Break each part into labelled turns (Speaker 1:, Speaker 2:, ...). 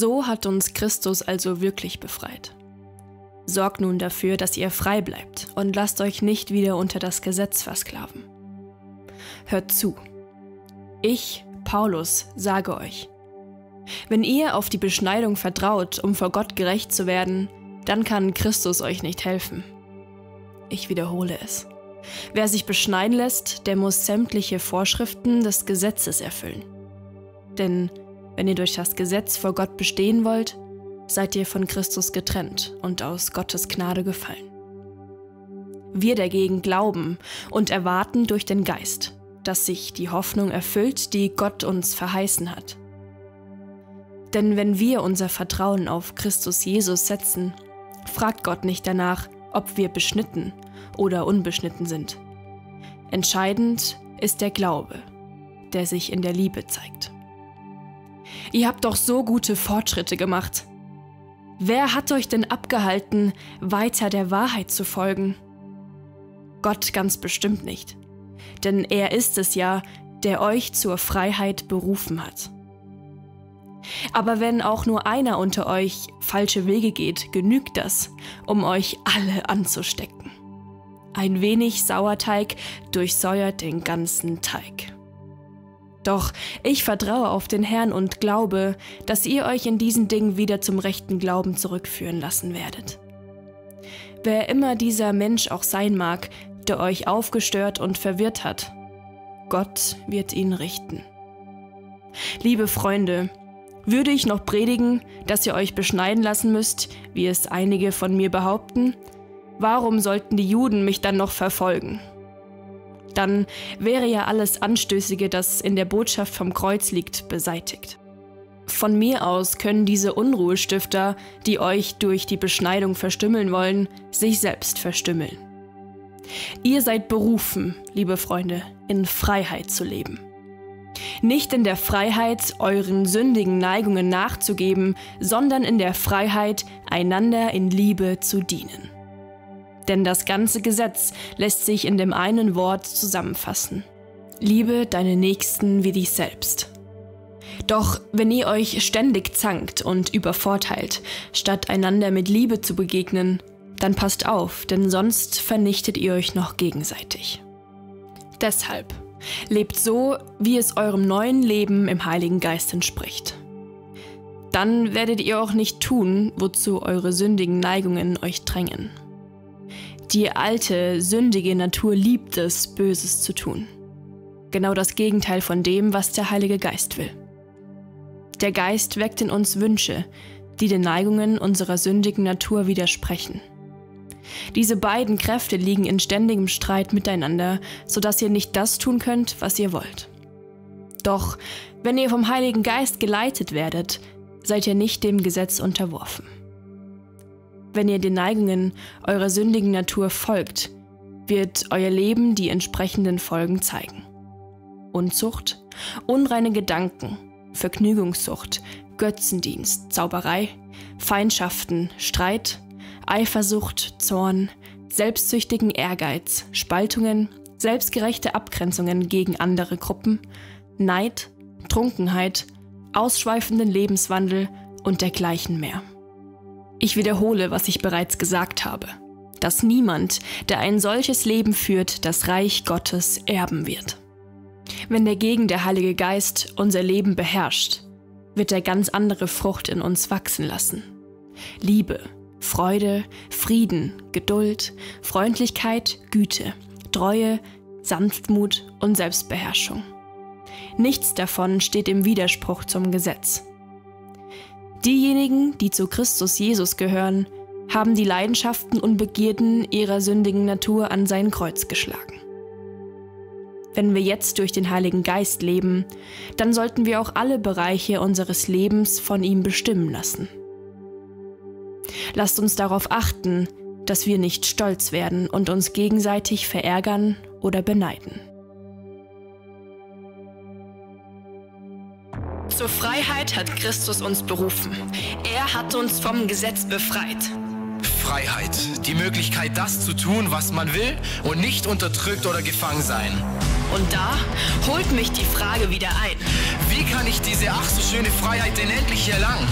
Speaker 1: So hat uns Christus also wirklich befreit. Sorgt nun dafür, dass ihr frei bleibt und lasst euch nicht wieder unter das Gesetz versklaven. Hört zu. Ich, Paulus, sage euch, wenn ihr auf die Beschneidung vertraut, um vor Gott gerecht zu werden, dann kann Christus euch nicht helfen. Ich wiederhole es. Wer sich beschneiden lässt, der muss sämtliche Vorschriften des Gesetzes erfüllen. Denn wenn ihr durch das Gesetz vor Gott bestehen wollt, seid ihr von Christus getrennt und aus Gottes Gnade gefallen. Wir dagegen glauben und erwarten durch den Geist, dass sich die Hoffnung erfüllt, die Gott uns verheißen hat. Denn wenn wir unser Vertrauen auf Christus Jesus setzen, fragt Gott nicht danach, ob wir beschnitten oder unbeschnitten sind. Entscheidend ist der Glaube, der sich in der Liebe zeigt. Ihr habt doch so gute Fortschritte gemacht. Wer hat euch denn abgehalten, weiter der Wahrheit zu folgen? Gott ganz bestimmt nicht, denn er ist es ja, der euch zur Freiheit berufen hat. Aber wenn auch nur einer unter euch falsche Wege geht, genügt das, um euch alle anzustecken. Ein wenig Sauerteig durchsäuert den ganzen Teig. Doch ich vertraue auf den Herrn und glaube, dass ihr euch in diesen Dingen wieder zum rechten Glauben zurückführen lassen werdet. Wer immer dieser Mensch auch sein mag, der euch aufgestört und verwirrt hat, Gott wird ihn richten. Liebe Freunde, würde ich noch predigen, dass ihr euch beschneiden lassen müsst, wie es einige von mir behaupten? Warum sollten die Juden mich dann noch verfolgen? Dann wäre ja alles Anstößige, das in der Botschaft vom Kreuz liegt, beseitigt. Von mir aus können diese Unruhestifter, die euch durch die Beschneidung verstümmeln wollen, sich selbst verstümmeln. Ihr seid berufen, liebe Freunde, in Freiheit zu leben. Nicht in der Freiheit, euren sündigen Neigungen nachzugeben, sondern in der Freiheit, einander in Liebe zu dienen. Denn das ganze Gesetz lässt sich in dem einen Wort zusammenfassen. Liebe deine Nächsten wie dich selbst. Doch wenn ihr euch ständig zankt und übervorteilt, statt einander mit Liebe zu begegnen, dann passt auf, denn sonst vernichtet ihr euch noch gegenseitig. Deshalb Lebt so, wie es eurem neuen Leben im Heiligen Geist entspricht. Dann werdet ihr auch nicht tun, wozu eure sündigen Neigungen euch drängen. Die alte, sündige Natur liebt es, Böses zu tun. Genau das Gegenteil von dem, was der Heilige Geist will. Der Geist weckt in uns Wünsche, die den Neigungen unserer sündigen Natur widersprechen. Diese beiden Kräfte liegen in ständigem Streit miteinander, sodass ihr nicht das tun könnt, was ihr wollt. Doch wenn ihr vom Heiligen Geist geleitet werdet, seid ihr nicht dem Gesetz unterworfen. Wenn ihr den Neigungen eurer sündigen Natur folgt, wird euer Leben die entsprechenden Folgen zeigen. Unzucht, unreine Gedanken, Vergnügungssucht, Götzendienst, Zauberei, Feindschaften, Streit, Eifersucht, Zorn, selbstsüchtigen Ehrgeiz, Spaltungen, selbstgerechte Abgrenzungen gegen andere Gruppen, Neid, Trunkenheit, ausschweifenden Lebenswandel und dergleichen mehr. Ich wiederhole, was ich bereits gesagt habe, dass niemand, der ein solches Leben führt, das Reich Gottes erben wird. Wenn dagegen der Heilige Geist unser Leben beherrscht, wird er ganz andere Frucht in uns wachsen lassen. Liebe, Freude, Frieden, Geduld, Freundlichkeit, Güte, Treue, Sanftmut und Selbstbeherrschung. Nichts davon steht im Widerspruch zum Gesetz. Diejenigen, die zu Christus Jesus gehören, haben die Leidenschaften und Begierden ihrer sündigen Natur an sein Kreuz geschlagen. Wenn wir jetzt durch den Heiligen Geist leben, dann sollten wir auch alle Bereiche unseres Lebens von ihm bestimmen lassen. Lasst uns darauf achten, dass wir nicht stolz werden und uns gegenseitig verärgern oder beneiden. Zur Freiheit hat Christus uns berufen. Er hat uns vom Gesetz befreit.
Speaker 2: Freiheit, die Möglichkeit, das zu tun, was man will und nicht unterdrückt oder gefangen sein.
Speaker 1: Und da holt mich die Frage wieder ein.
Speaker 2: Wie kann ich diese ach so schöne Freiheit denn endlich erlangen?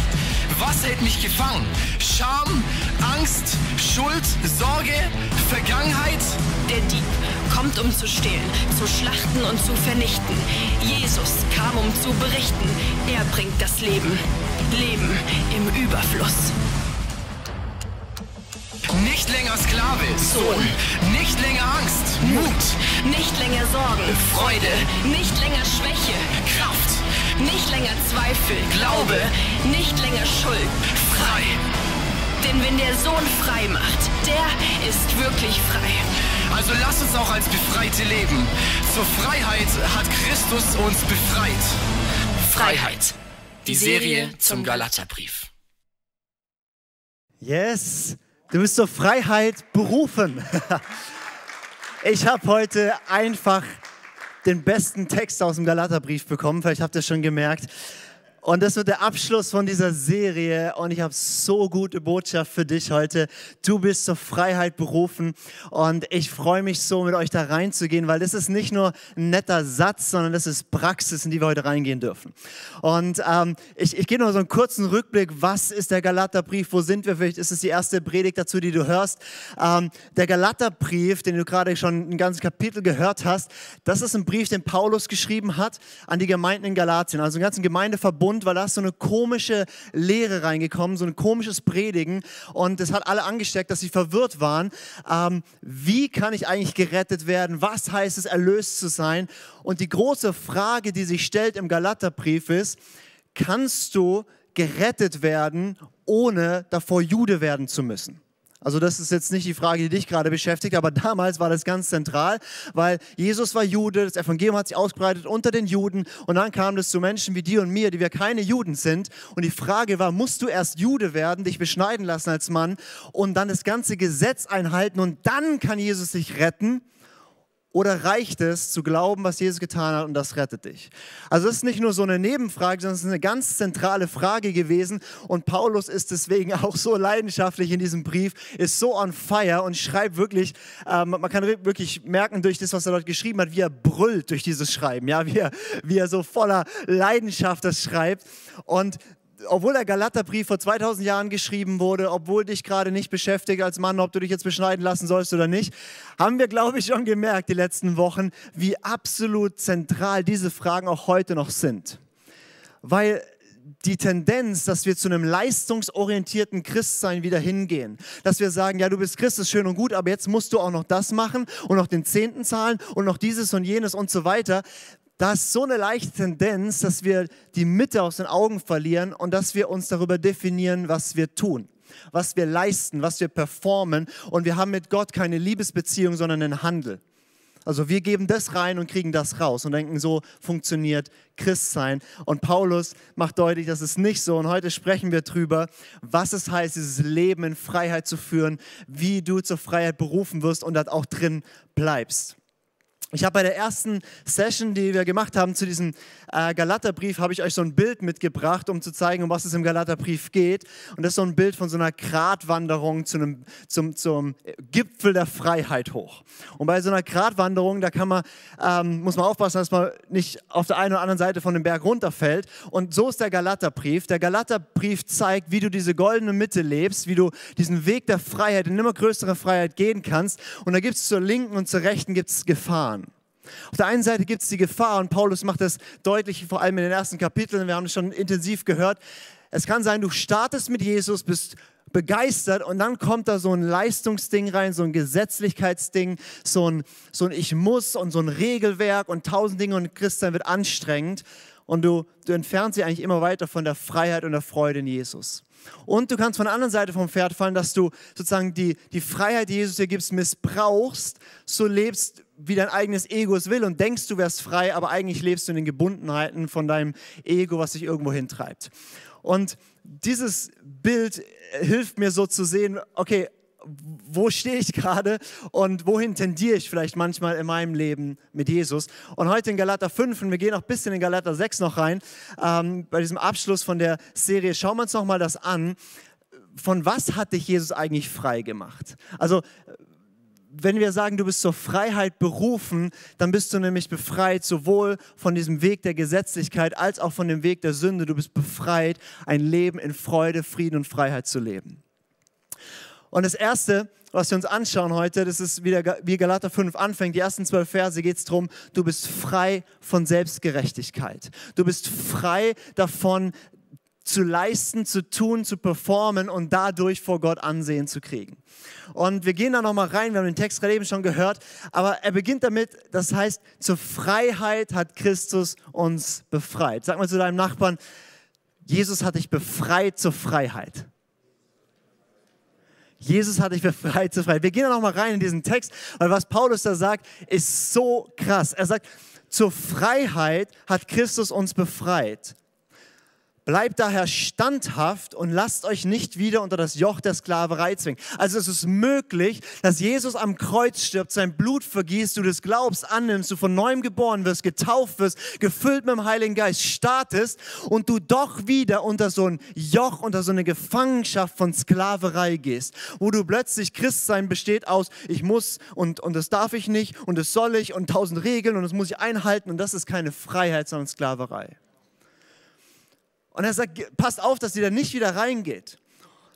Speaker 2: was hält mich gefangen? Scham, Angst, Schuld, Sorge, Vergangenheit?
Speaker 1: Der Dieb kommt, um zu stehlen, zu schlachten und zu vernichten. Jesus kam, um zu berichten. Er bringt das Leben. Leben im Überfluss.
Speaker 2: Nicht länger Sklave, Sohn. Nicht länger Angst, Mut.
Speaker 1: Nicht länger Sorgen,
Speaker 2: Freude.
Speaker 1: Nicht länger Schwäche,
Speaker 2: Kraft.
Speaker 1: nicht länger Zweifel, Glaube, nicht länger Schuld.
Speaker 2: Frei.
Speaker 1: Denn wenn der Sohn frei macht, der ist wirklich frei.
Speaker 2: Also lass uns auch als Befreite leben. Zur Freiheit hat Christus uns befreit. Freiheit. Die Serie zum Galaterbrief.
Speaker 3: Yes, du bist zur Freiheit berufen. Ich habe heute einfach den besten Text aus dem Galaterbrief bekommen, vielleicht habt ihr es schon gemerkt. Und das wird der Abschluss von dieser Serie und ich habe so gute Botschaft für dich heute. Du bist zur Freiheit berufen und ich freue mich so, mit euch da reinzugehen, weil das ist nicht nur ein netter Satz, sondern das ist Praxis, in die wir heute reingehen dürfen. Und ähm, ich, ich gebe noch so einen kurzen Rückblick. Was ist der Galaterbrief? Wo sind wir? Vielleicht ist es die erste Predigt dazu, die du hörst. Ähm, der Galaterbrief, den du gerade schon ein ganzes Kapitel gehört hast, das ist ein Brief, den Paulus geschrieben hat an die Gemeinden in Galatien, also einen ganzen Gemeindeverbund, weil da ist so eine komische Lehre reingekommen, so ein komisches Predigen und das hat alle angesteckt, dass sie verwirrt waren. Ähm, wie kann ich eigentlich gerettet werden? Was heißt es, erlöst zu sein? Und die große Frage, die sich stellt im Galaterbrief ist, kannst du gerettet werden, ohne davor Jude werden zu müssen? Also das ist jetzt nicht die Frage, die dich gerade beschäftigt, aber damals war das ganz zentral, weil Jesus war Jude, das Evangelium hat sich ausgebreitet unter den Juden und dann kam das zu Menschen wie dir und mir, die wir keine Juden sind. Und die Frage war, musst du erst Jude werden, dich beschneiden lassen als Mann und dann das ganze Gesetz einhalten und dann kann Jesus dich retten? Oder reicht es zu glauben, was Jesus getan hat und das rettet dich? Also es ist nicht nur so eine Nebenfrage, sondern es ist eine ganz zentrale Frage gewesen. Und Paulus ist deswegen auch so leidenschaftlich in diesem Brief, ist so on fire und schreibt wirklich, ähm, man kann wirklich merken durch das, was er dort geschrieben hat, wie er brüllt durch dieses Schreiben, ja, wie er, wie er so voller Leidenschaft das schreibt. Und obwohl der Galaterbrief vor 2000 Jahren geschrieben wurde, obwohl dich gerade nicht beschäftigt als Mann, ob du dich jetzt beschneiden lassen sollst oder nicht, haben wir, glaube ich, schon gemerkt die letzten Wochen, wie absolut zentral diese Fragen auch heute noch sind. Weil die Tendenz, dass wir zu einem leistungsorientierten Christsein wieder hingehen. Dass wir sagen, ja, du bist Christ, ist schön und gut, aber jetzt musst du auch noch das machen und noch den Zehnten zahlen und noch dieses und jenes und so weiter da ist so eine leichte Tendenz, dass wir die Mitte aus den Augen verlieren und dass wir uns darüber definieren, was wir tun, was wir leisten, was wir performen. Und wir haben mit Gott keine Liebesbeziehung, sondern einen Handel. Also wir geben das rein und kriegen das raus und denken, so funktioniert Christsein. Und Paulus macht deutlich, dass es nicht so. Und heute sprechen wir darüber, was es heißt, dieses Leben in Freiheit zu führen, wie du zur Freiheit berufen wirst und dort auch drin bleibst. Ich habe bei der ersten Session, die wir gemacht haben zu diesem äh, Galaterbrief, habe ich euch so ein Bild mitgebracht, um zu zeigen, um was es im Galaterbrief geht. Und das ist so ein Bild von so einer Gratwanderung zu einem, zum, zum Gipfel der Freiheit hoch. Und bei so einer Gratwanderung, da kann man, ähm, muss man aufpassen, dass man nicht auf der einen oder anderen Seite von dem Berg runterfällt. Und so ist der Galaterbrief. Der Galaterbrief zeigt, wie du diese goldene Mitte lebst, wie du diesen Weg der Freiheit in immer größere Freiheit gehen kannst. Und da gibt es zur linken und zur rechten gibt's Gefahren. Auf der einen Seite gibt es die Gefahr, und Paulus macht das deutlich, vor allem in den ersten Kapiteln, wir haben es schon intensiv gehört. Es kann sein, du startest mit Jesus, bist begeistert und dann kommt da so ein Leistungsding rein, so ein Gesetzlichkeitsding, so ein, so ein Ich muss und so ein Regelwerk und tausend Dinge und Christian wird anstrengend und du, du entfernst dich eigentlich immer weiter von der Freiheit und der Freude in Jesus. Und du kannst von der anderen Seite vom Pferd fallen, dass du sozusagen die, die Freiheit, die Jesus dir gibt, missbrauchst, so lebst, wie dein eigenes Ego es will und denkst, du wärst frei, aber eigentlich lebst du in den Gebundenheiten von deinem Ego, was dich irgendwo hintreibt. Und dieses Bild hilft mir so zu sehen, okay, wo stehe ich gerade und wohin tendiere ich vielleicht manchmal in meinem Leben mit Jesus. Und heute in Galater 5, und wir gehen auch ein bisschen in Galater 6 noch rein, ähm, bei diesem Abschluss von der Serie, schauen wir uns nochmal das an. Von was hat dich Jesus eigentlich frei gemacht? Also wenn wir sagen, du bist zur Freiheit berufen, dann bist du nämlich befreit, sowohl von diesem Weg der Gesetzlichkeit als auch von dem Weg der Sünde. Du bist befreit, ein Leben in Freude, Frieden und Freiheit zu leben. Und das Erste, was wir uns anschauen heute, das ist wieder wie Galater 5 anfängt. Die ersten zwölf Verse geht es darum, du bist frei von Selbstgerechtigkeit. Du bist frei davon, zu leisten, zu tun, zu performen und dadurch vor Gott Ansehen zu kriegen. Und wir gehen da nochmal rein, wir haben den Text gerade eben schon gehört, aber er beginnt damit, das heißt, zur Freiheit hat Christus uns befreit. Sag mal zu deinem Nachbarn, Jesus hat dich befreit zur Freiheit. Jesus hat dich befreit zur Freiheit. Wir gehen da nochmal rein in diesen Text, weil was Paulus da sagt, ist so krass. Er sagt, zur Freiheit hat Christus uns befreit. Bleibt daher standhaft und lasst euch nicht wieder unter das Joch der Sklaverei zwingen. Also es ist möglich, dass Jesus am Kreuz stirbt, sein Blut vergießt, du das glaubst, annimmst, du von neuem geboren wirst, getauft wirst, gefüllt mit dem Heiligen Geist startest und du doch wieder unter so ein Joch, unter so eine Gefangenschaft von Sklaverei gehst, wo du plötzlich Christsein besteht aus, ich muss und, und das darf ich nicht und das soll ich und tausend Regeln und das muss ich einhalten und das ist keine Freiheit, sondern Sklaverei. Und er sagt, passt auf, dass ihr da nicht wieder reingeht.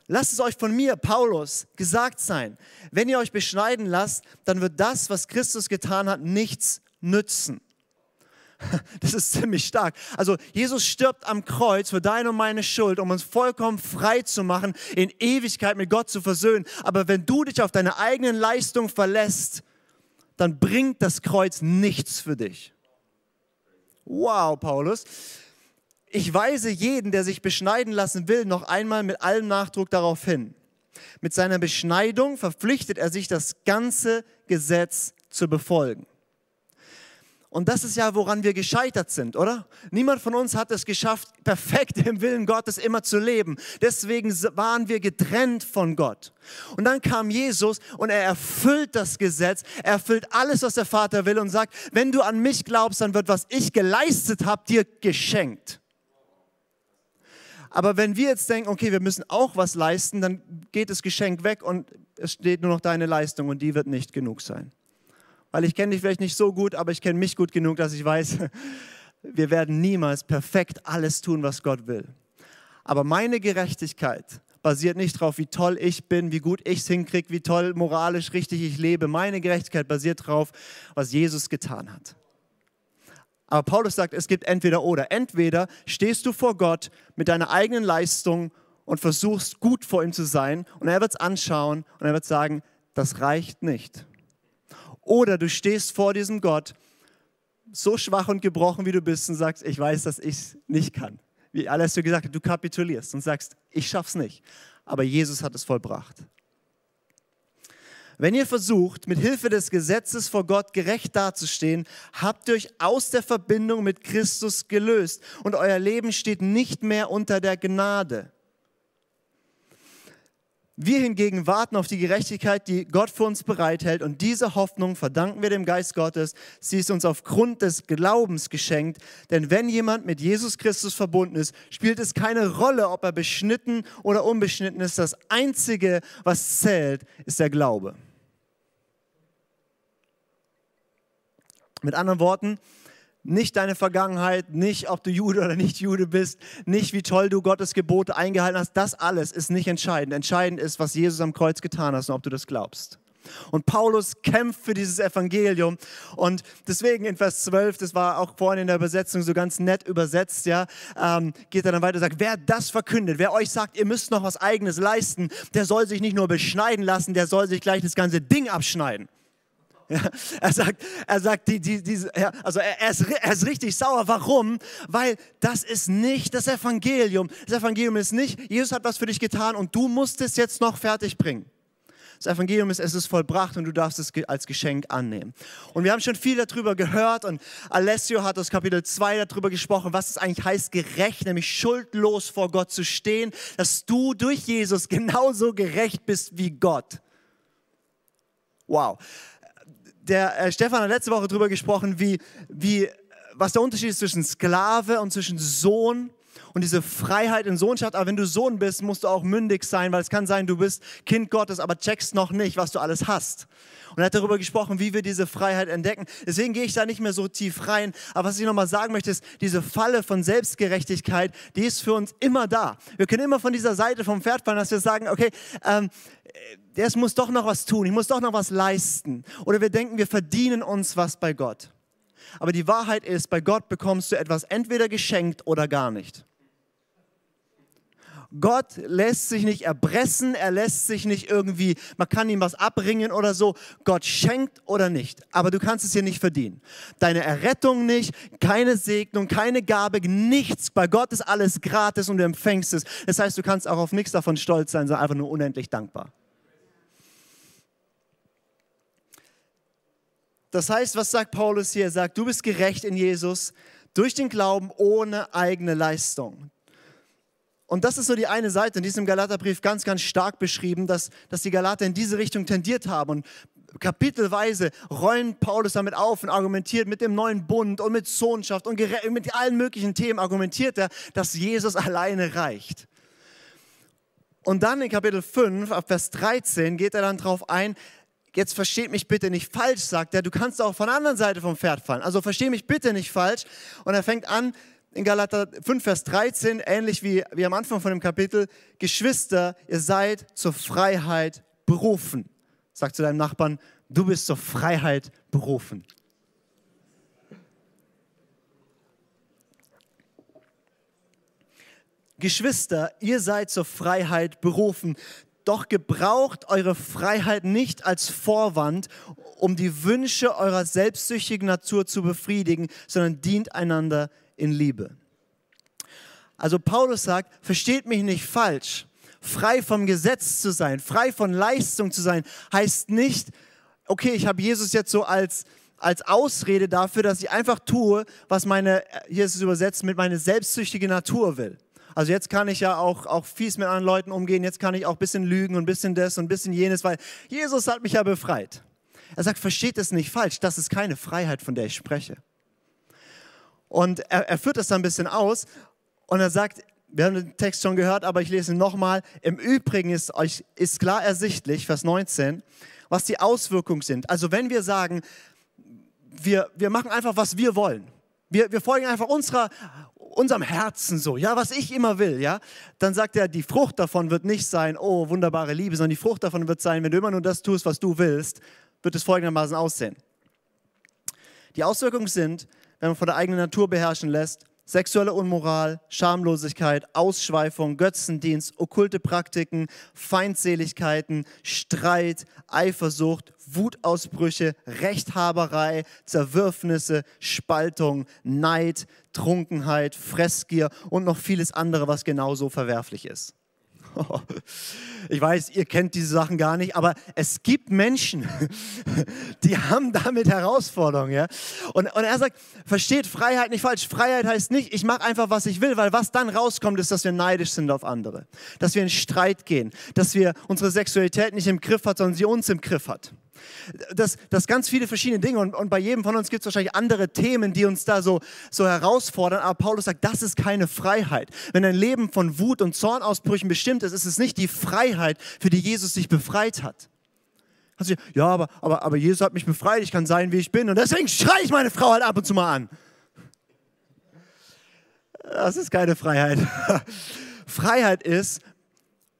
Speaker 3: Lasst es euch von mir, Paulus, gesagt sein. Wenn ihr euch beschneiden lasst, dann wird das, was Christus getan hat, nichts nützen. Das ist ziemlich stark. Also Jesus stirbt am Kreuz für deine und meine Schuld, um uns vollkommen frei zu machen, in Ewigkeit mit Gott zu versöhnen. Aber wenn du dich auf deine eigenen Leistung verlässt, dann bringt das Kreuz nichts für dich. Wow, Paulus ich weise jeden, der sich beschneiden lassen will, noch einmal mit allem Nachdruck darauf hin. Mit seiner Beschneidung verpflichtet er sich, das ganze Gesetz zu befolgen. Und das ist ja, woran wir gescheitert sind, oder? Niemand von uns hat es geschafft, perfekt im Willen Gottes immer zu leben. Deswegen waren wir getrennt von Gott. Und dann kam Jesus und er erfüllt das Gesetz, er erfüllt alles, was der Vater will und sagt, wenn du an mich glaubst, dann wird, was ich geleistet habe, dir geschenkt. Aber wenn wir jetzt denken, okay, wir müssen auch was leisten, dann geht das Geschenk weg und es steht nur noch deine Leistung und die wird nicht genug sein. Weil ich kenne dich vielleicht nicht so gut, aber ich kenne mich gut genug, dass ich weiß, wir werden niemals perfekt alles tun, was Gott will. Aber meine Gerechtigkeit basiert nicht darauf, wie toll ich bin, wie gut ich es hinkriege, wie toll moralisch richtig ich lebe. Meine Gerechtigkeit basiert darauf, was Jesus getan hat. Aber Paulus sagt, es gibt entweder oder. Entweder stehst du vor Gott mit deiner eigenen Leistung und versuchst gut vor ihm zu sein und er wird es anschauen und er wird sagen, das reicht nicht. Oder du stehst vor diesem Gott, so schwach und gebrochen wie du bist und sagst, ich weiß, dass ich es nicht kann. Wie alles du gesagt hast, du kapitulierst und sagst, ich schaff's nicht. Aber Jesus hat es vollbracht. Wenn ihr versucht, mit Hilfe des Gesetzes vor Gott gerecht dazustehen, habt ihr euch aus der Verbindung mit Christus gelöst und euer Leben steht nicht mehr unter der Gnade. Wir hingegen warten auf die Gerechtigkeit, die Gott für uns bereithält und diese Hoffnung verdanken wir dem Geist Gottes. Sie ist uns aufgrund des Glaubens geschenkt, denn wenn jemand mit Jesus Christus verbunden ist, spielt es keine Rolle, ob er beschnitten oder unbeschnitten ist. Das Einzige, was zählt, ist der Glaube. Mit anderen Worten, nicht deine Vergangenheit, nicht ob du Jude oder nicht Jude bist, nicht wie toll du Gottes Gebote eingehalten hast, das alles ist nicht entscheidend. Entscheidend ist, was Jesus am Kreuz getan hat und ob du das glaubst. Und Paulus kämpft für dieses Evangelium. Und deswegen in Vers 12, das war auch vorhin in der Übersetzung so ganz nett übersetzt, ja, ähm, geht er dann weiter und sagt, wer das verkündet, wer euch sagt, ihr müsst noch was Eigenes leisten, der soll sich nicht nur beschneiden lassen, der soll sich gleich das ganze Ding abschneiden. Er sagt, er sagt die, die, die, ja, also er, er, ist, er ist richtig sauer. Warum? Weil das ist nicht das Evangelium. Das Evangelium ist nicht, Jesus hat was für dich getan und du musst es jetzt noch fertig bringen. Das Evangelium ist, es ist vollbracht und du darfst es als Geschenk annehmen. Und wir haben schon viel darüber gehört und Alessio hat aus Kapitel 2 darüber gesprochen, was es eigentlich heißt, gerecht, nämlich schuldlos vor Gott zu stehen, dass du durch Jesus genauso gerecht bist wie Gott. Wow der äh, Stefan hat letzte Woche darüber gesprochen, wie, wie, was der Unterschied ist zwischen Sklave und zwischen Sohn. und diese Freiheit in Sohnschaft. Aber wenn du Sohn bist, musst du auch mündig sein, weil es kann sein, du bist Kind Gottes, aber checkst noch nicht, was du alles hast. Und er hat darüber gesprochen, wie wir diese Freiheit entdecken. Deswegen gehe ich da nicht mehr so tief rein. Aber was ich nochmal sagen möchte, ist, diese Falle von Selbstgerechtigkeit, die ist für uns immer da. Wir können immer von dieser Seite vom Pferd fallen, dass wir sagen, okay, ähm, es muss doch noch was tun, ich muss doch noch was leisten. Oder wir denken, wir verdienen uns was bei Gott. Aber die Wahrheit ist, bei Gott bekommst du etwas entweder geschenkt oder gar nicht. Gott lässt sich nicht erpressen, er lässt sich nicht irgendwie, man kann ihm was abbringen oder so. Gott schenkt oder nicht, aber du kannst es hier nicht verdienen. Deine Errettung nicht, keine Segnung, keine Gabe, nichts. Bei Gott ist alles gratis und du empfängst es. Das heißt, du kannst auch auf nichts davon stolz sein, sondern einfach nur unendlich dankbar. Das heißt, was sagt Paulus hier? Er sagt, du bist gerecht in Jesus durch den Glauben ohne eigene Leistung. Und das ist so die eine Seite in diesem Galaterbrief ganz, ganz stark beschrieben, dass, dass die Galater in diese Richtung tendiert haben. Und kapitelweise rollen Paulus damit auf und argumentiert mit dem neuen Bund und mit Sohnschaft und mit allen möglichen Themen argumentiert er, dass Jesus alleine reicht. Und dann in Kapitel 5, ab Vers 13, geht er dann darauf ein, jetzt versteht mich bitte nicht falsch, sagt er, du kannst auch von der anderen Seite vom Pferd fallen. Also versteh mich bitte nicht falsch. Und er fängt an in Galater 5, Vers 13, ähnlich wie, wie am Anfang von dem Kapitel, Geschwister, ihr seid zur Freiheit berufen. Sag zu deinem Nachbarn, du bist zur Freiheit berufen. Geschwister, ihr seid zur Freiheit berufen. Doch gebraucht eure Freiheit nicht als Vorwand, um die Wünsche eurer selbstsüchtigen Natur zu befriedigen, sondern dient einander in Liebe. Also Paulus sagt, versteht mich nicht falsch. Frei vom Gesetz zu sein, frei von Leistung zu sein, heißt nicht, okay, ich habe Jesus jetzt so als, als Ausrede dafür, dass ich einfach tue, was meine, hier ist es übersetzt, mit meiner selbstsüchtigen Natur will. Also jetzt kann ich ja auch, auch fies mit anderen Leuten umgehen, jetzt kann ich auch ein bisschen lügen und ein bisschen das und ein bisschen jenes, weil Jesus hat mich ja befreit. Er sagt, versteht es nicht falsch, das ist keine Freiheit, von der ich spreche. Und er, er führt das dann ein bisschen aus und er sagt, wir haben den Text schon gehört, aber ich lese ihn nochmal. Im Übrigen ist euch ist klar ersichtlich, Vers 19, was die Auswirkungen sind. Also wenn wir sagen, wir, wir machen einfach, was wir wollen. Wir, wir folgen einfach unserer, unserem Herzen so, ja, was ich immer will, ja, dann sagt er, die Frucht davon wird nicht sein, oh, wunderbare Liebe, sondern die Frucht davon wird sein, wenn du immer nur das tust, was du willst, wird es folgendermaßen aussehen. Die Auswirkungen sind, wenn man von der eigenen Natur beherrschen lässt, sexuelle Unmoral, Schamlosigkeit, Ausschweifung, Götzendienst, okkulte Praktiken, Feindseligkeiten, Streit, Eifersucht, Wutausbrüche, Rechthaberei, Zerwürfnisse, Spaltung, Neid, Trunkenheit, Fressgier und noch vieles andere, was genauso verwerflich ist. Ich weiß, ihr kennt diese Sachen gar nicht, aber es gibt Menschen, die haben damit Herausforderungen. Ja? Und, und er sagt, versteht Freiheit nicht falsch. Freiheit heißt nicht, ich mache einfach, was ich will, weil was dann rauskommt, ist, dass wir neidisch sind auf andere. Dass wir in Streit gehen. Dass wir unsere Sexualität nicht im Griff hat, sondern sie uns im Griff hat das, das ganz viele verschiedene Dinge und, und bei jedem von uns gibt es wahrscheinlich andere Themen, die uns da so, so herausfordern. Aber Paulus sagt, das ist keine Freiheit. Wenn ein Leben von Wut und Zornausbrüchen bestimmt ist, ist es nicht die Freiheit, für die Jesus sich befreit hat. Also, ja, aber, aber, aber Jesus hat mich befreit, ich kann sein, wie ich bin und deswegen schreie ich meine Frau halt ab und zu mal an. Das ist keine Freiheit. Freiheit ist,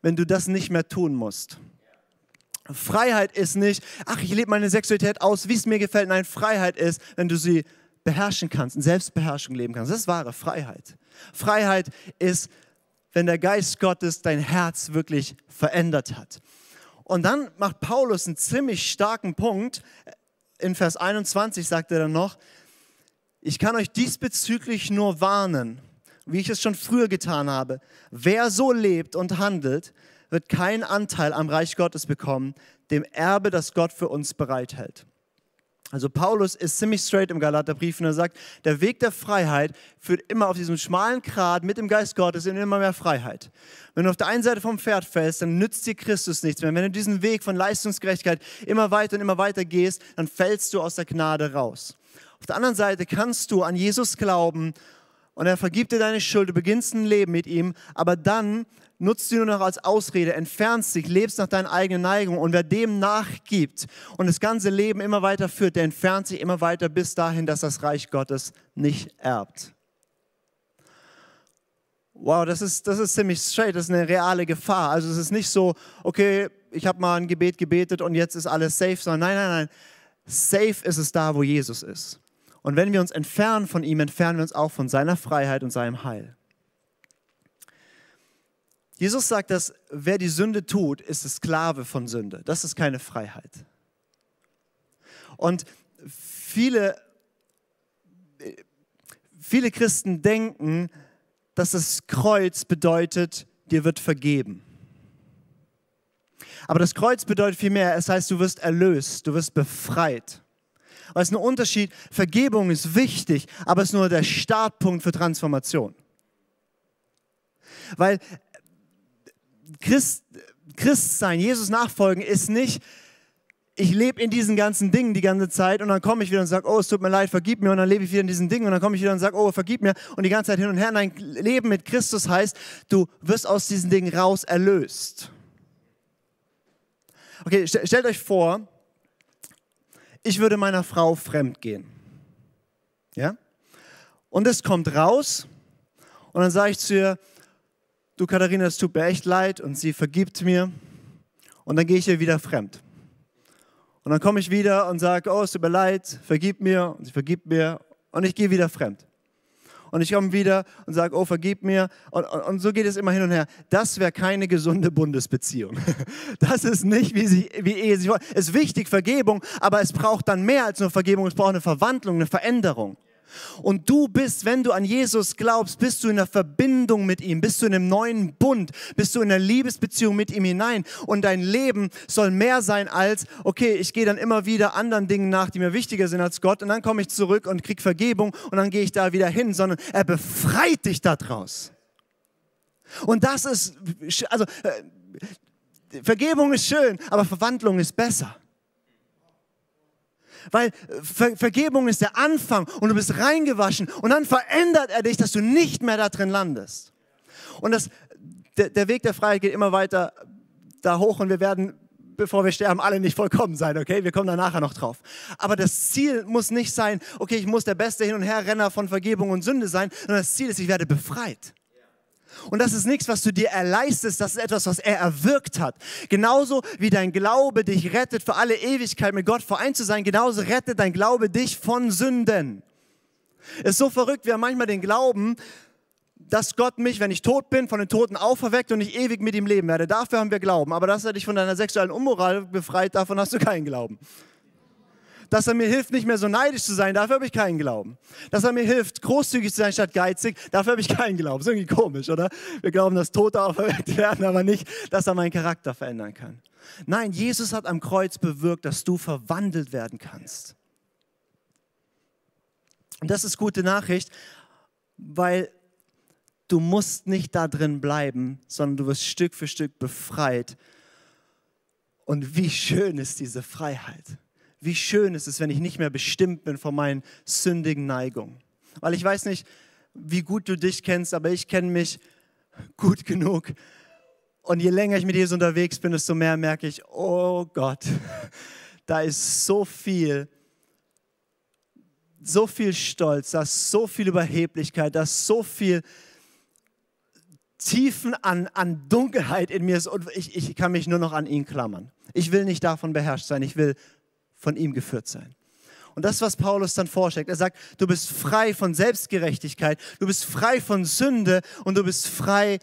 Speaker 3: wenn du das nicht mehr tun musst. Freiheit ist nicht, ach, ich lebe meine Sexualität aus, wie es mir gefällt. Nein, Freiheit ist, wenn du sie beherrschen kannst, in Selbstbeherrschung leben kannst. Das ist wahre Freiheit. Freiheit ist, wenn der Geist Gottes dein Herz wirklich verändert hat. Und dann macht Paulus einen ziemlich starken Punkt. In Vers 21 sagt er dann noch, ich kann euch diesbezüglich nur warnen, wie ich es schon früher getan habe. Wer so lebt und handelt, wird keinen Anteil am Reich Gottes bekommen, dem Erbe, das Gott für uns bereithält. Also Paulus ist ziemlich straight im Galaterbrief und er sagt, der Weg der Freiheit führt immer auf diesem schmalen Grat mit dem Geist Gottes in immer mehr Freiheit. Wenn du auf der einen Seite vom Pferd fällst, dann nützt dir Christus nichts mehr. Wenn du diesen Weg von Leistungsgerechtigkeit immer weiter und immer weiter gehst, dann fällst du aus der Gnade raus. Auf der anderen Seite kannst du an Jesus glauben und er vergibt dir deine Schuld, du beginnst ein Leben mit ihm, aber dann nutzt du nur noch als Ausrede, entfernst dich, lebst nach deinen eigenen Neigungen und wer dem nachgibt und das ganze Leben immer weiter führt, der entfernt sich immer weiter bis dahin, dass das Reich Gottes nicht erbt. Wow, das ist, das ist ziemlich straight, das ist eine reale Gefahr. Also es ist nicht so, okay, ich habe mal ein Gebet gebetet und jetzt ist alles safe, sondern nein, nein, nein, safe ist es da, wo Jesus ist. Und wenn wir uns entfernen von ihm, entfernen wir uns auch von seiner Freiheit und seinem Heil. Jesus sagt, dass wer die Sünde tut, ist Sklave von Sünde. Das ist keine Freiheit. Und viele, viele Christen denken, dass das Kreuz bedeutet, dir wird vergeben. Aber das Kreuz bedeutet viel mehr. Es heißt, du wirst erlöst, du wirst befreit. Weil es ist ein Unterschied. Vergebung ist wichtig, aber es ist nur der Startpunkt für Transformation. Weil Christ, Christsein, Jesus nachfolgen, ist nicht, ich lebe in diesen ganzen Dingen die ganze Zeit und dann komme ich wieder und sage, oh, es tut mir leid, vergib mir und dann lebe ich wieder in diesen Dingen und dann komme ich wieder und sage, oh, vergib mir und die ganze Zeit hin und her. Nein, Leben mit Christus heißt, du wirst aus diesen Dingen raus erlöst. Okay, stellt euch vor, ich würde meiner Frau fremd gehen. Ja? Und es kommt raus und dann sage ich zu ihr, du Katharina, es tut mir echt leid und sie vergibt mir und dann gehe ich ihr wieder fremd. Und dann komme ich wieder und sage, oh, es tut mir leid, vergib mir und sie vergibt mir und ich gehe wieder fremd. Und ich komme wieder und sage, oh, vergib mir. Und, und, und, so geht es immer hin und her. Das wäre keine gesunde Bundesbeziehung. Das ist nicht, wie, sie, wie Ehe sich Es ist wichtig, Vergebung, aber es braucht dann mehr als nur Vergebung. Es braucht eine Verwandlung, eine Veränderung. Und du bist, wenn du an Jesus glaubst, bist du in einer Verbindung mit ihm, bist du in einem neuen Bund, bist du in einer Liebesbeziehung mit ihm hinein. Und dein Leben soll mehr sein als, okay, ich gehe dann immer wieder anderen Dingen nach, die mir wichtiger sind als Gott. Und dann komme ich zurück und krieg Vergebung und dann gehe ich da wieder hin, sondern er befreit dich daraus. Und das ist, also, äh, Vergebung ist schön, aber Verwandlung ist besser. Weil Ver Vergebung ist der Anfang und du bist reingewaschen und dann verändert er dich, dass du nicht mehr da drin landest. Und das, der, der Weg der Freiheit geht immer weiter da hoch und wir werden bevor wir sterben, alle nicht vollkommen sein, okay? Wir kommen da nachher noch drauf. Aber das Ziel muss nicht sein, okay, ich muss der beste Hin- und Herrenner von Vergebung und Sünde sein, sondern das Ziel ist, ich werde befreit. Und das ist nichts, was du dir erleistest, das ist etwas, was er erwirkt hat. Genauso wie dein Glaube dich rettet, für alle Ewigkeit mit Gott vereint zu sein, genauso rettet dein Glaube dich von Sünden. Ist so verrückt, wir haben manchmal den Glauben, dass Gott mich, wenn ich tot bin, von den Toten auferweckt und ich ewig mit ihm leben werde. Dafür haben wir Glauben. Aber dass er dich von deiner sexuellen Unmoral befreit, davon hast du keinen Glauben dass er mir hilft, nicht mehr so neidisch zu sein, dafür habe ich keinen Glauben. Dass er mir hilft, großzügig zu sein statt geizig, dafür habe ich keinen Glauben. ist irgendwie komisch, oder? Wir glauben, dass Tote auferweckt werden, aber nicht, dass er meinen Charakter verändern kann. Nein, Jesus hat am Kreuz bewirkt, dass du verwandelt werden kannst. Und das ist gute Nachricht, weil du musst nicht da drin bleiben, sondern du wirst Stück für Stück befreit. Und wie schön ist diese Freiheit wie schön ist es, wenn ich nicht mehr bestimmt bin von meinen sündigen Neigungen. Weil ich weiß nicht, wie gut du dich kennst, aber ich kenne mich gut genug. Und je länger ich mit Jesus unterwegs bin, desto mehr merke ich, oh Gott, da ist so viel, so viel Stolz, da ist so viel Überheblichkeit, da ist so viel Tiefen an, an Dunkelheit in mir und ich, ich kann mich nur noch an ihn klammern. Ich will nicht davon beherrscht sein, ich will von ihm geführt sein. Und das, was Paulus dann vorschlägt, er sagt, du bist frei von Selbstgerechtigkeit, du bist frei von Sünde und du bist frei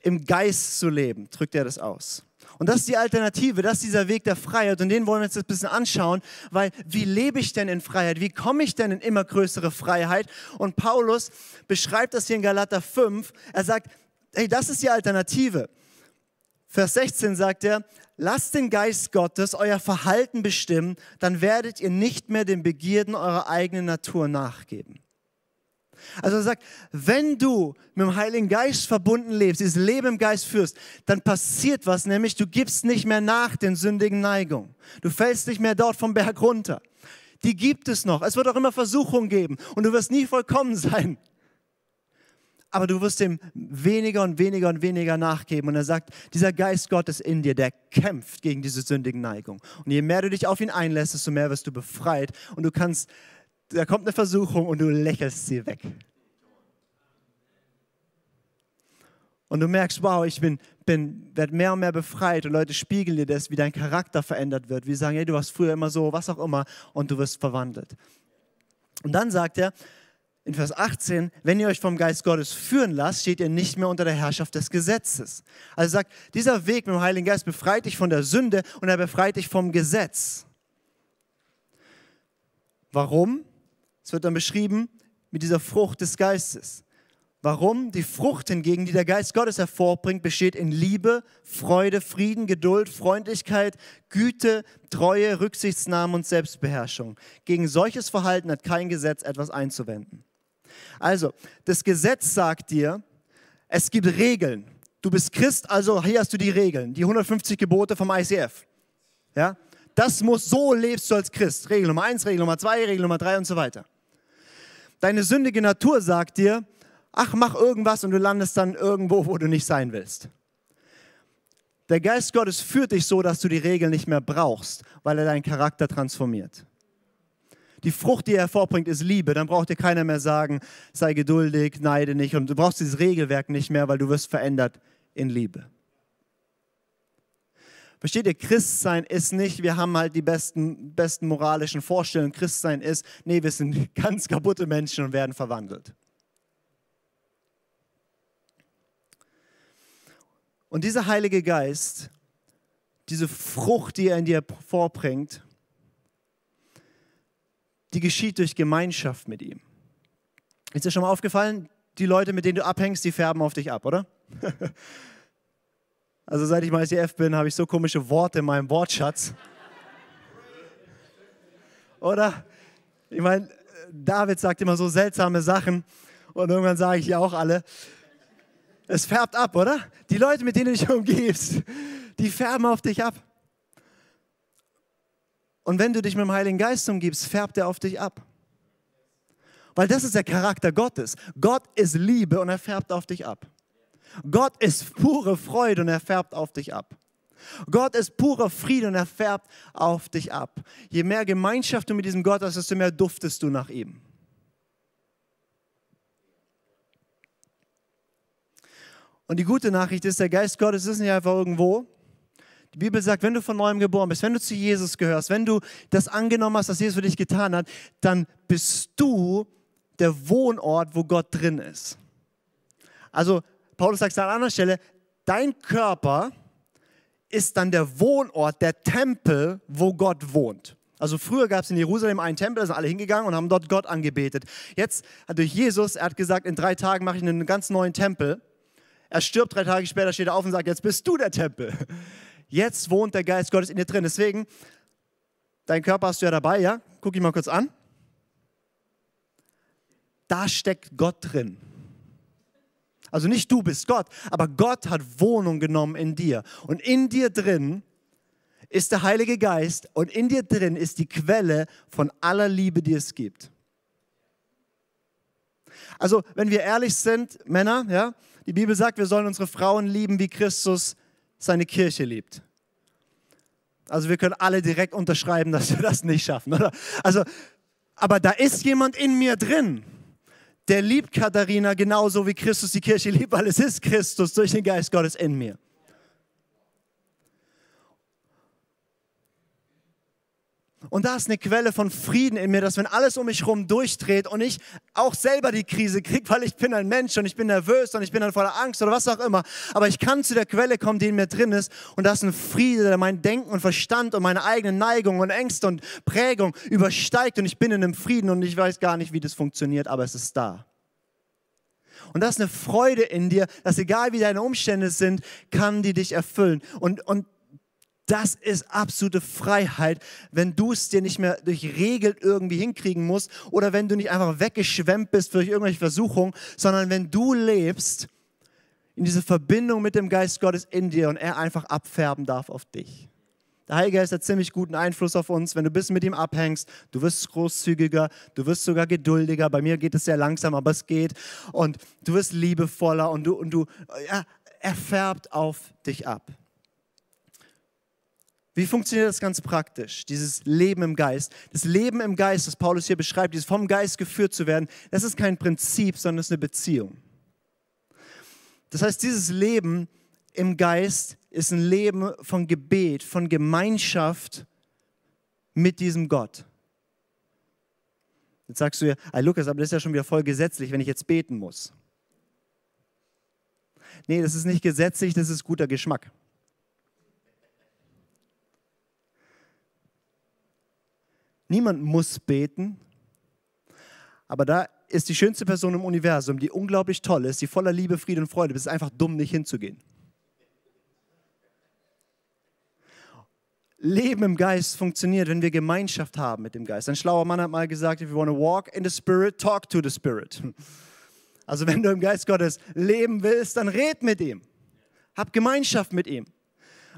Speaker 3: im Geist zu leben, drückt er das aus. Und das ist die Alternative, das ist dieser Weg der Freiheit und den wollen wir uns jetzt ein bisschen anschauen, weil wie lebe ich denn in Freiheit? Wie komme ich denn in immer größere Freiheit? Und Paulus beschreibt das hier in Galater 5. Er sagt, hey, das ist die Alternative. Vers 16 sagt er, lasst den Geist Gottes euer Verhalten bestimmen, dann werdet ihr nicht mehr den Begierden eurer eigenen Natur nachgeben. Also er sagt, wenn du mit dem Heiligen Geist verbunden lebst, dieses Leben im Geist führst, dann passiert was, nämlich du gibst nicht mehr nach den sündigen Neigungen. Du fällst nicht mehr dort vom Berg runter. Die gibt es noch. Es wird auch immer Versuchungen geben und du wirst nie vollkommen sein. Aber du wirst ihm weniger und weniger und weniger nachgeben. Und er sagt, dieser Geist Gottes in dir, der kämpft gegen diese sündigen Neigungen. Und je mehr du dich auf ihn einlässt, desto mehr wirst du befreit. Und du kannst, da kommt eine Versuchung und du lächelst sie weg. Und du merkst, wow, ich bin, bin, werde mehr und mehr befreit und Leute spiegeln dir das, wie dein Charakter verändert wird. Wie sagen, hey, du warst früher immer so, was auch immer, und du wirst verwandelt. Und dann sagt er in Vers 18, wenn ihr euch vom Geist Gottes führen lasst, steht ihr nicht mehr unter der Herrschaft des Gesetzes. Also sagt, dieser Weg mit dem Heiligen Geist befreit dich von der Sünde und er befreit dich vom Gesetz. Warum? Es wird dann beschrieben mit dieser Frucht des Geistes. Warum? Die Frucht hingegen, die der Geist Gottes hervorbringt, besteht in Liebe, Freude, Frieden, Geduld, Freundlichkeit, Güte, Treue, Rücksichtsnahme und Selbstbeherrschung. Gegen solches Verhalten hat kein Gesetz etwas einzuwenden. Also, das Gesetz sagt dir, es gibt Regeln. Du bist Christ, also hier hast du die Regeln, die 150 Gebote vom ICF. Ja? Das muss, so lebst du als Christ. Regel Nummer 1, Regel Nummer 2, Regel Nummer 3 und so weiter. Deine sündige Natur sagt dir, ach, mach irgendwas und du landest dann irgendwo, wo du nicht sein willst. Der Geist Gottes führt dich so, dass du die Regeln nicht mehr brauchst, weil er deinen Charakter transformiert. Die Frucht, die er hervorbringt, ist Liebe. Dann braucht dir keiner mehr sagen, sei geduldig, neide nicht. Und du brauchst dieses Regelwerk nicht mehr, weil du wirst verändert in Liebe. Versteht ihr, Christsein ist nicht, wir haben halt die besten, besten moralischen Vorstellungen. Christsein ist, nee, wir sind ganz kaputte Menschen und werden verwandelt. Und dieser Heilige Geist, diese Frucht, die er in dir vorbringt, die geschieht durch Gemeinschaft mit ihm. Ist dir schon mal aufgefallen, die Leute, mit denen du abhängst, die färben auf dich ab, oder? Also seit ich mal ICF bin, habe ich so komische Worte in meinem Wortschatz. Oder? Ich meine, David sagt immer so seltsame Sachen und irgendwann sage ich ja auch alle. Es färbt ab, oder? Die Leute, mit denen du dich umgibst, die färben auf dich ab. Und wenn du dich mit dem Heiligen Geist umgibst, färbt er auf dich ab. Weil das ist der Charakter Gottes. Gott ist Liebe und er färbt auf dich ab. Gott ist pure Freude und er färbt auf dich ab. Gott ist purer Friede und er färbt auf dich ab. Je mehr Gemeinschaft du mit diesem Gott hast, desto mehr duftest du nach ihm. Und die gute Nachricht ist, der Geist Gottes ist nicht einfach irgendwo. Die Bibel sagt, wenn du von neuem geboren bist, wenn du zu Jesus gehörst, wenn du das angenommen hast, was Jesus für dich getan hat, dann bist du der Wohnort, wo Gott drin ist. Also Paulus sagt an anderer Stelle, dein Körper ist dann der Wohnort, der Tempel, wo Gott wohnt. Also früher gab es in Jerusalem einen Tempel, da sind alle hingegangen und haben dort Gott angebetet. Jetzt hat durch Jesus, er hat gesagt, in drei Tagen mache ich einen ganz neuen Tempel. Er stirbt drei Tage später, steht er auf und sagt, jetzt bist du der Tempel. Jetzt wohnt der Geist Gottes in dir drin. Deswegen, dein Körper hast du ja dabei, ja? Guck ich mal kurz an. Da steckt Gott drin. Also nicht du bist Gott, aber Gott hat Wohnung genommen in dir. Und in dir drin ist der Heilige Geist und in dir drin ist die Quelle von aller Liebe, die es gibt. Also, wenn wir ehrlich sind, Männer, ja, die Bibel sagt, wir sollen unsere Frauen lieben, wie Christus seine Kirche liebt. Also wir können alle direkt unterschreiben, dass wir das nicht schaffen, oder? Also, aber da ist jemand in mir drin, der liebt Katharina genauso wie Christus die Kirche liebt, weil es ist Christus durch den Geist Gottes in mir. Und da ist eine Quelle von Frieden in mir, dass wenn alles um mich herum durchdreht und ich auch selber die Krise kriege, weil ich bin ein Mensch und ich bin nervös und ich bin dann voller Angst oder was auch immer, aber ich kann zu der Quelle kommen, die in mir drin ist und da ist ein Friede, der mein Denken und Verstand und meine eigenen Neigungen und Ängste und Prägung übersteigt und ich bin in einem Frieden und ich weiß gar nicht, wie das funktioniert, aber es ist da. Und da ist eine Freude in dir, dass egal wie deine Umstände sind, kann die dich erfüllen. Und, und das ist absolute Freiheit, wenn du es dir nicht mehr durch Regeln irgendwie hinkriegen musst oder wenn du nicht einfach weggeschwemmt bist durch irgendwelche Versuchungen, sondern wenn du lebst in diese Verbindung mit dem Geist Gottes in dir und er einfach abfärben darf auf dich. Der Heilige Geist hat ziemlich guten Einfluss auf uns. Wenn du ein bisschen mit ihm abhängst, du wirst großzügiger, du wirst sogar geduldiger. Bei mir geht es sehr langsam, aber es geht. Und du wirst liebevoller und du, und du ja, er färbt auf dich ab. Wie funktioniert das ganz praktisch, dieses Leben im Geist? Das Leben im Geist, das Paulus hier beschreibt, dieses vom Geist geführt zu werden, das ist kein Prinzip, sondern es ist eine Beziehung. Das heißt, dieses Leben im Geist ist ein Leben von Gebet, von Gemeinschaft mit diesem Gott. Jetzt sagst du ja, hey Lukas, aber das ist ja schon wieder voll gesetzlich, wenn ich jetzt beten muss. Nee, das ist nicht gesetzlich, das ist guter Geschmack. Niemand muss beten, aber da ist die schönste Person im Universum, die unglaublich toll ist, die voller Liebe, Friede und Freude ist. Es ist einfach dumm, nicht hinzugehen. Leben im Geist funktioniert, wenn wir Gemeinschaft haben mit dem Geist. Ein schlauer Mann hat mal gesagt, if you want to walk in the Spirit, talk to the Spirit. Also wenn du im Geist Gottes leben willst, dann red mit ihm. Hab Gemeinschaft mit ihm.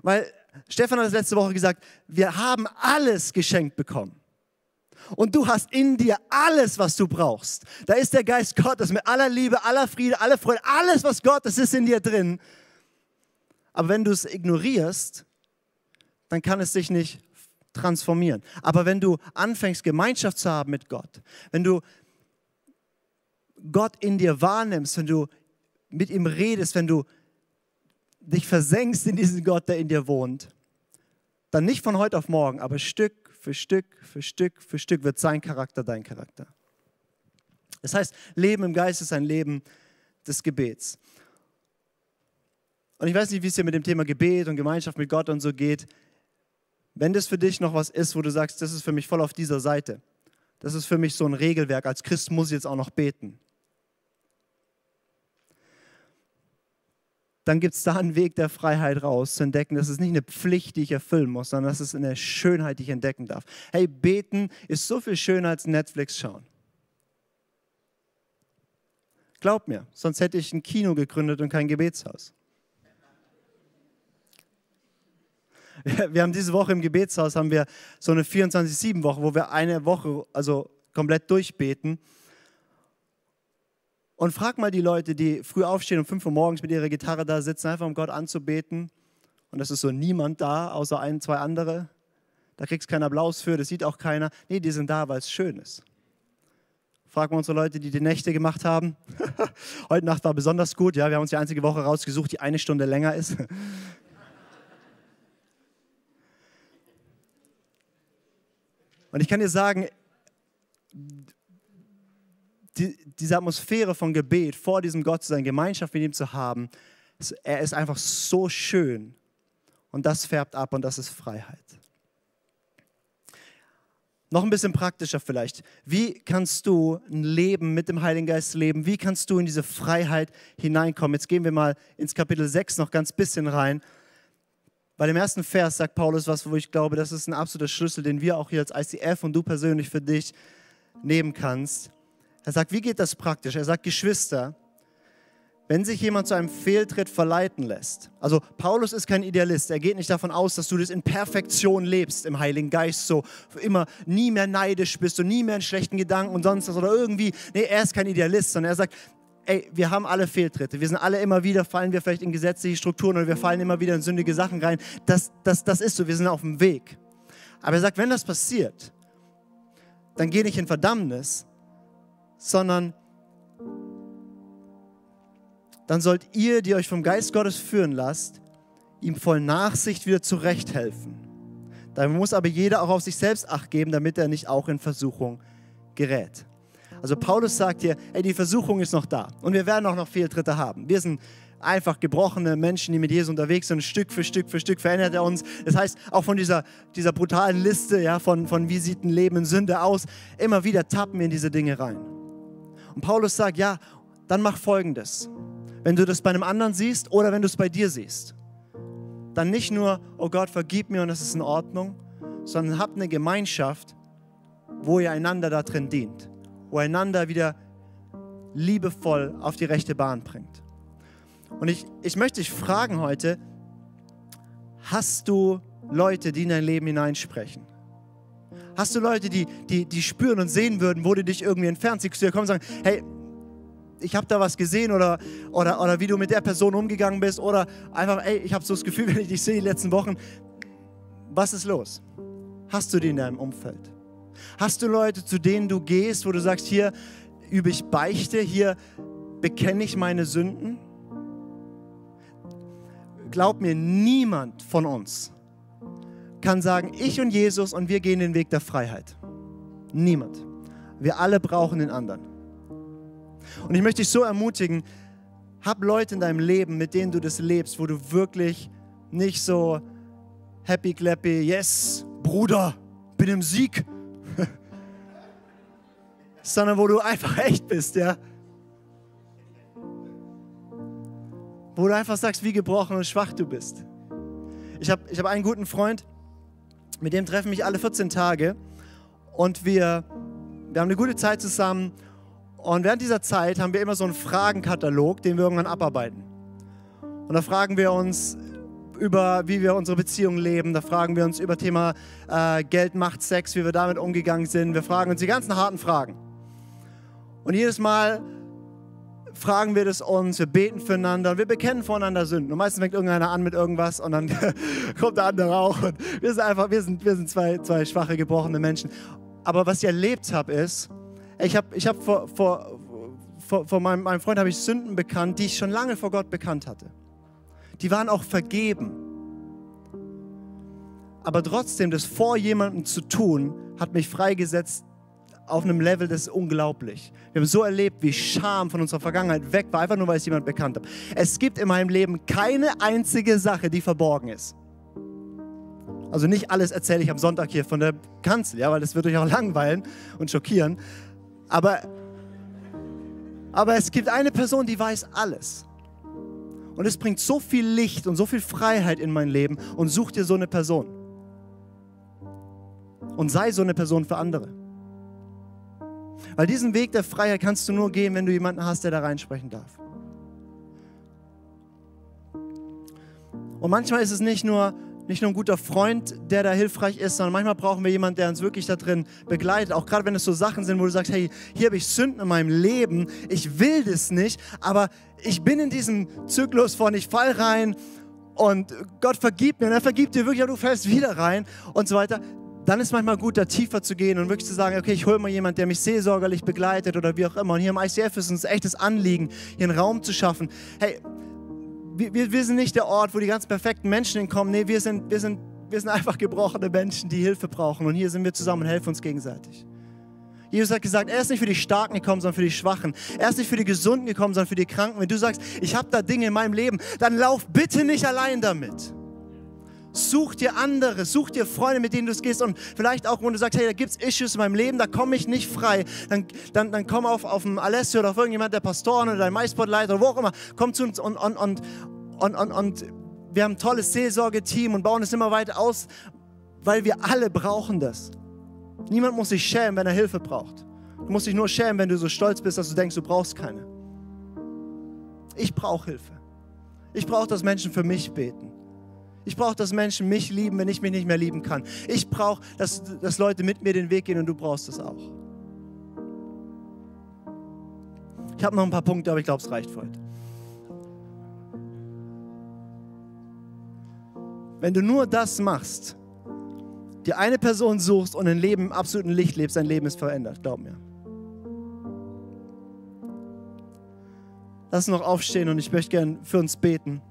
Speaker 3: Weil Stefan hat es letzte Woche gesagt, wir haben alles geschenkt bekommen. Und du hast in dir alles, was du brauchst. Da ist der Geist Gottes mit aller Liebe, aller Friede, aller Freude, alles, was Gottes ist in dir drin. Aber wenn du es ignorierst, dann kann es dich nicht transformieren. Aber wenn du anfängst, Gemeinschaft zu haben mit Gott, wenn du Gott in dir wahrnimmst, wenn du mit ihm redest, wenn du dich versenkst in diesen Gott, der in dir wohnt, dann nicht von heute auf morgen, aber Stück für Stück für Stück für Stück wird sein Charakter dein Charakter. Das heißt, Leben im Geist ist ein Leben des Gebets. Und ich weiß nicht, wie es dir mit dem Thema Gebet und Gemeinschaft mit Gott und so geht. Wenn das für dich noch was ist, wo du sagst, das ist für mich voll auf dieser Seite, das ist für mich so ein Regelwerk, als Christ muss ich jetzt auch noch beten. Dann gibt es da einen Weg der Freiheit raus, zu entdecken, dass es nicht eine Pflicht, die ich erfüllen muss, sondern dass es eine Schönheit, die ich entdecken darf. Hey, beten ist so viel schöner als Netflix schauen. Glaub mir, sonst hätte ich ein Kino gegründet und kein Gebetshaus. Wir haben diese Woche im Gebetshaus haben wir so eine 24-7-Woche, wo wir eine Woche also komplett durchbeten. Und frag mal die Leute, die früh aufstehen um 5 Uhr morgens mit ihrer Gitarre da sitzen, einfach um Gott anzubeten. Und es ist so niemand da, außer ein, zwei andere. Da kriegst du keinen Applaus für, das sieht auch keiner. Nee, die sind da, weil es schön ist. Fragen wir unsere Leute, die die Nächte gemacht haben. Heute Nacht war besonders gut. Ja, wir haben uns die einzige Woche rausgesucht, die eine Stunde länger ist. Und ich kann dir sagen, die, diese Atmosphäre von Gebet, vor diesem Gott zu sein, Gemeinschaft mit ihm zu haben, er ist einfach so schön. Und das färbt ab und das ist Freiheit. Noch ein bisschen praktischer vielleicht. Wie kannst du ein Leben mit dem Heiligen Geist leben? Wie kannst du in diese Freiheit hineinkommen? Jetzt gehen wir mal ins Kapitel 6 noch ganz bisschen rein. Bei dem ersten Vers sagt Paulus was, wo ich glaube, das ist ein absoluter Schlüssel, den wir auch hier als ICF und du persönlich für dich nehmen kannst. Er sagt, wie geht das praktisch? Er sagt, Geschwister, wenn sich jemand zu einem Fehltritt verleiten lässt, also Paulus ist kein Idealist, er geht nicht davon aus, dass du das in Perfektion lebst im Heiligen Geist, so immer nie mehr neidisch bist und nie mehr in schlechten Gedanken und sonst was oder irgendwie, nee, er ist kein Idealist, sondern er sagt, ey, wir haben alle Fehltritte. Wir sind alle immer wieder, fallen wir vielleicht in gesetzliche Strukturen oder wir fallen immer wieder in sündige Sachen rein. Das, das, das ist so, wir sind auf dem Weg. Aber er sagt, wenn das passiert, dann geh nicht in Verdammnis, sondern dann sollt ihr, die euch vom Geist Gottes führen lasst, ihm voll Nachsicht wieder zurechthelfen. Da muss aber jeder auch auf sich selbst acht geben, damit er nicht auch in Versuchung gerät. Also Paulus sagt hier, ey, die Versuchung ist noch da und wir werden auch noch Fehltritte haben. Wir sind einfach gebrochene Menschen, die mit Jesus unterwegs sind. Stück für Stück für Stück verändert er uns. Das heißt, auch von dieser, dieser brutalen Liste, ja, von, von wie sieht ein Leben in Sünde aus, immer wieder tappen wir in diese Dinge rein. Und Paulus sagt, ja, dann mach Folgendes. Wenn du das bei einem anderen siehst oder wenn du es bei dir siehst, dann nicht nur, oh Gott, vergib mir und es ist in Ordnung, sondern habt eine Gemeinschaft, wo ihr einander da drin dient wo einander wieder liebevoll auf die rechte Bahn bringt. Und ich, ich möchte dich fragen heute, hast du Leute, die in dein Leben hineinsprechen? Hast du Leute, die, die, die spüren und sehen würden, wo du dich irgendwie entfernst, die zu kommen und sagen, hey, ich habe da was gesehen oder, oder, oder wie du mit der Person umgegangen bist oder einfach, ey, ich habe so das Gefühl, wenn ich dich sehe die letzten Wochen, was ist los? Hast du die in deinem Umfeld? Hast du Leute, zu denen du gehst, wo du sagst, hier übe ich Beichte, hier bekenne ich meine Sünden? Glaub mir, niemand von uns kann sagen, ich und Jesus und wir gehen den Weg der Freiheit. Niemand. Wir alle brauchen den anderen. Und ich möchte dich so ermutigen, hab Leute in deinem Leben, mit denen du das lebst, wo du wirklich nicht so happy clappy, yes, Bruder, bin im Sieg, sondern wo du einfach echt bist, ja. Wo du einfach sagst, wie gebrochen und schwach du bist. Ich habe ich hab einen guten Freund, mit dem treffen mich alle 14 Tage und wir, wir haben eine gute Zeit zusammen. Und während dieser Zeit haben wir immer so einen Fragenkatalog, den wir irgendwann abarbeiten. Und da fragen wir uns über, wie wir unsere Beziehung leben. Da fragen wir uns über Thema äh, Geld, Macht, Sex, wie wir damit umgegangen sind. Wir fragen uns die ganzen harten Fragen. Und jedes Mal fragen wir das uns, wir beten füreinander und wir bekennen voneinander Sünden. Und meistens fängt irgendeiner an mit irgendwas und dann kommt der andere auch. Und wir sind einfach, wir sind, wir sind zwei, zwei schwache, gebrochene Menschen. Aber was ich erlebt habe, ist, ich habe ich hab vor, vor, vor, vor meinem, meinem Freund ich Sünden bekannt, die ich schon lange vor Gott bekannt hatte. Die waren auch vergeben. Aber trotzdem, das vor jemandem zu tun, hat mich freigesetzt, auf einem Level, das ist unglaublich. Wir haben so erlebt, wie Scham von unserer Vergangenheit weg war, einfach nur, weil es jemand bekannt hat. Es gibt in meinem Leben keine einzige Sache, die verborgen ist. Also nicht alles erzähle ich am Sonntag hier von der Kanzel, ja, weil das wird euch auch langweilen und schockieren. Aber, aber es gibt eine Person, die weiß alles. Und es bringt so viel Licht und so viel Freiheit in mein Leben und such dir so eine Person. Und sei so eine Person für andere. Weil diesen Weg der Freiheit kannst du nur gehen, wenn du jemanden hast, der da reinsprechen darf. Und manchmal ist es nicht nur, nicht nur ein guter Freund, der da hilfreich ist, sondern manchmal brauchen wir jemanden, der uns wirklich da drin begleitet. Auch gerade wenn es so Sachen sind, wo du sagst, hey, hier habe ich Sünden in meinem Leben, ich will das nicht, aber ich bin in diesem Zyklus von ich fall rein und Gott vergibt mir und er vergibt dir wirklich, aber du fällst wieder rein und so weiter dann ist manchmal gut, da tiefer zu gehen und wirklich zu sagen, okay, ich hole mal jemanden, der mich seelsorgerlich begleitet oder wie auch immer. Und hier im ICF ist uns echtes Anliegen, hier einen Raum zu schaffen. Hey, wir, wir sind nicht der Ort, wo die ganz perfekten Menschen hinkommen. Nee, wir sind, wir, sind, wir sind einfach gebrochene Menschen, die Hilfe brauchen. Und hier sind wir zusammen und helfen uns gegenseitig. Jesus hat gesagt, er ist nicht für die Starken gekommen, sondern für die Schwachen. Er ist nicht für die Gesunden gekommen, sondern für die Kranken. Wenn du sagst, ich habe da Dinge in meinem Leben, dann lauf bitte nicht allein damit. Such dir andere, such dir Freunde, mit denen du es gehst und vielleicht auch, wenn du sagst, hey, da gibt es Issues in meinem Leben, da komme ich nicht frei, dann, dann, dann komm auf, auf einen Alessio oder auf irgendjemand, der Pastoren oder dein MySpotleiter oder wo auch immer, komm zu uns und, und, und, und, und, und wir haben ein tolles Seelsorgeteam und bauen es immer weiter aus, weil wir alle brauchen das. Niemand muss sich schämen, wenn er Hilfe braucht. Du musst dich nur schämen, wenn du so stolz bist, dass du denkst, du brauchst keine. Ich brauche Hilfe. Ich brauche, dass Menschen für mich beten. Ich brauche, dass Menschen mich lieben, wenn ich mich nicht mehr lieben kann. Ich brauche, dass, dass Leute mit mir den Weg gehen und du brauchst es auch. Ich habe noch ein paar Punkte, aber ich glaube, es reicht für heute. Wenn du nur das machst, dir eine Person suchst und ein Leben im absoluten Licht lebst, dein Leben ist verändert, glaub mir. Lass uns noch aufstehen und ich möchte gerne für uns beten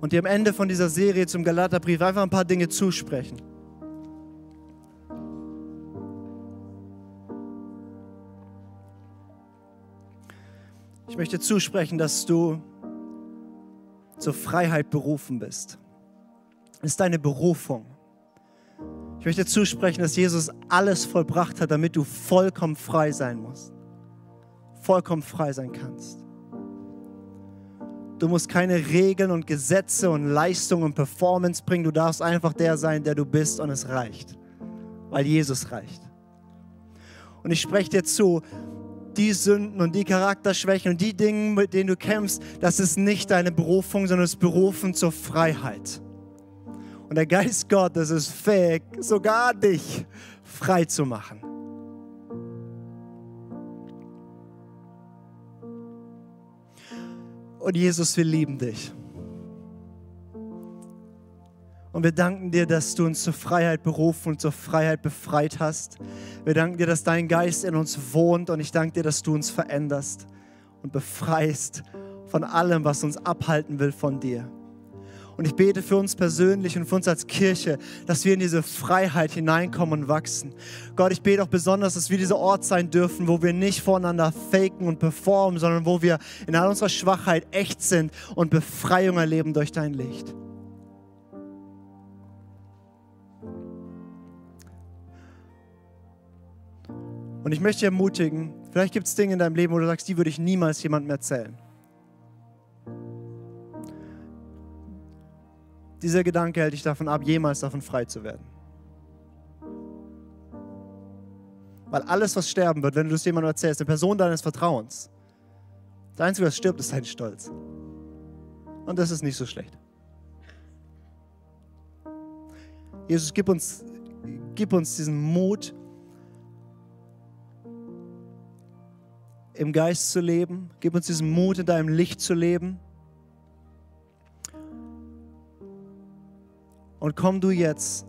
Speaker 3: und dir am Ende von dieser Serie zum Galaterbrief einfach ein paar Dinge zusprechen. Ich möchte zusprechen, dass du zur Freiheit berufen bist. Das ist deine Berufung. Ich möchte zusprechen, dass Jesus alles vollbracht hat, damit du vollkommen frei sein musst. Vollkommen frei sein kannst. Du musst keine Regeln und Gesetze und Leistung und Performance bringen. Du darfst einfach der sein, der du bist und es reicht, weil Jesus reicht. Und ich spreche dir zu, die Sünden und die Charakterschwächen und die Dinge, mit denen du kämpfst, das ist nicht deine Berufung, sondern es ist Berufen zur Freiheit. Und der Geist Gottes ist fähig, sogar dich frei zu machen. Und Jesus, wir lieben dich. Und wir danken dir, dass du uns zur Freiheit berufen und zur Freiheit befreit hast. Wir danken dir, dass dein Geist in uns wohnt und ich danke dir, dass du uns veränderst und befreist von allem, was uns abhalten will von dir. Und ich bete für uns persönlich und für uns als Kirche, dass wir in diese Freiheit hineinkommen und wachsen. Gott, ich bete auch besonders, dass wir dieser Ort sein dürfen, wo wir nicht voneinander faken und performen, sondern wo wir in all unserer Schwachheit echt sind und Befreiung erleben durch dein Licht. Und ich möchte ermutigen, vielleicht gibt es Dinge in deinem Leben, wo du sagst, die würde ich niemals jemandem erzählen. Dieser Gedanke hält dich davon ab, jemals davon frei zu werden. Weil alles, was sterben wird, wenn du es jemandem erzählst, eine Person deines Vertrauens, das Einzige, was stirbt, ist dein Stolz. Und das ist nicht so schlecht. Jesus, gib uns, gib uns diesen Mut, im Geist zu leben. Gib uns diesen Mut, in deinem Licht zu leben. Und komm du jetzt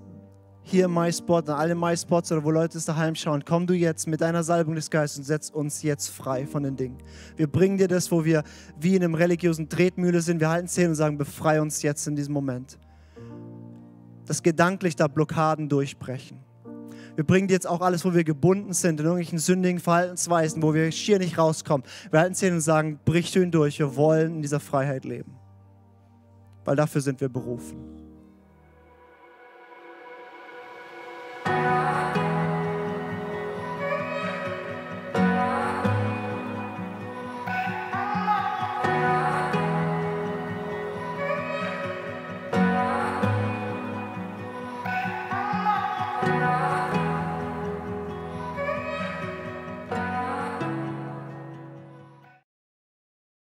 Speaker 3: hier im MySpot, an alle MySpots oder wo Leute es daheim schauen, komm du jetzt mit deiner Salbung des Geistes und setz uns jetzt frei von den Dingen. Wir bringen dir das, wo wir wie in einem religiösen Tretmühle sind. Wir halten Zähne und sagen, befrei uns jetzt in diesem Moment. Dass gedanklich da Blockaden durchbrechen. Wir bringen dir jetzt auch alles, wo wir gebunden sind, in irgendwelchen sündigen Verhaltensweisen, wo wir schier nicht rauskommen. Wir halten Zähne und sagen, brich du durch. Wir wollen in dieser Freiheit leben. Weil dafür sind wir berufen.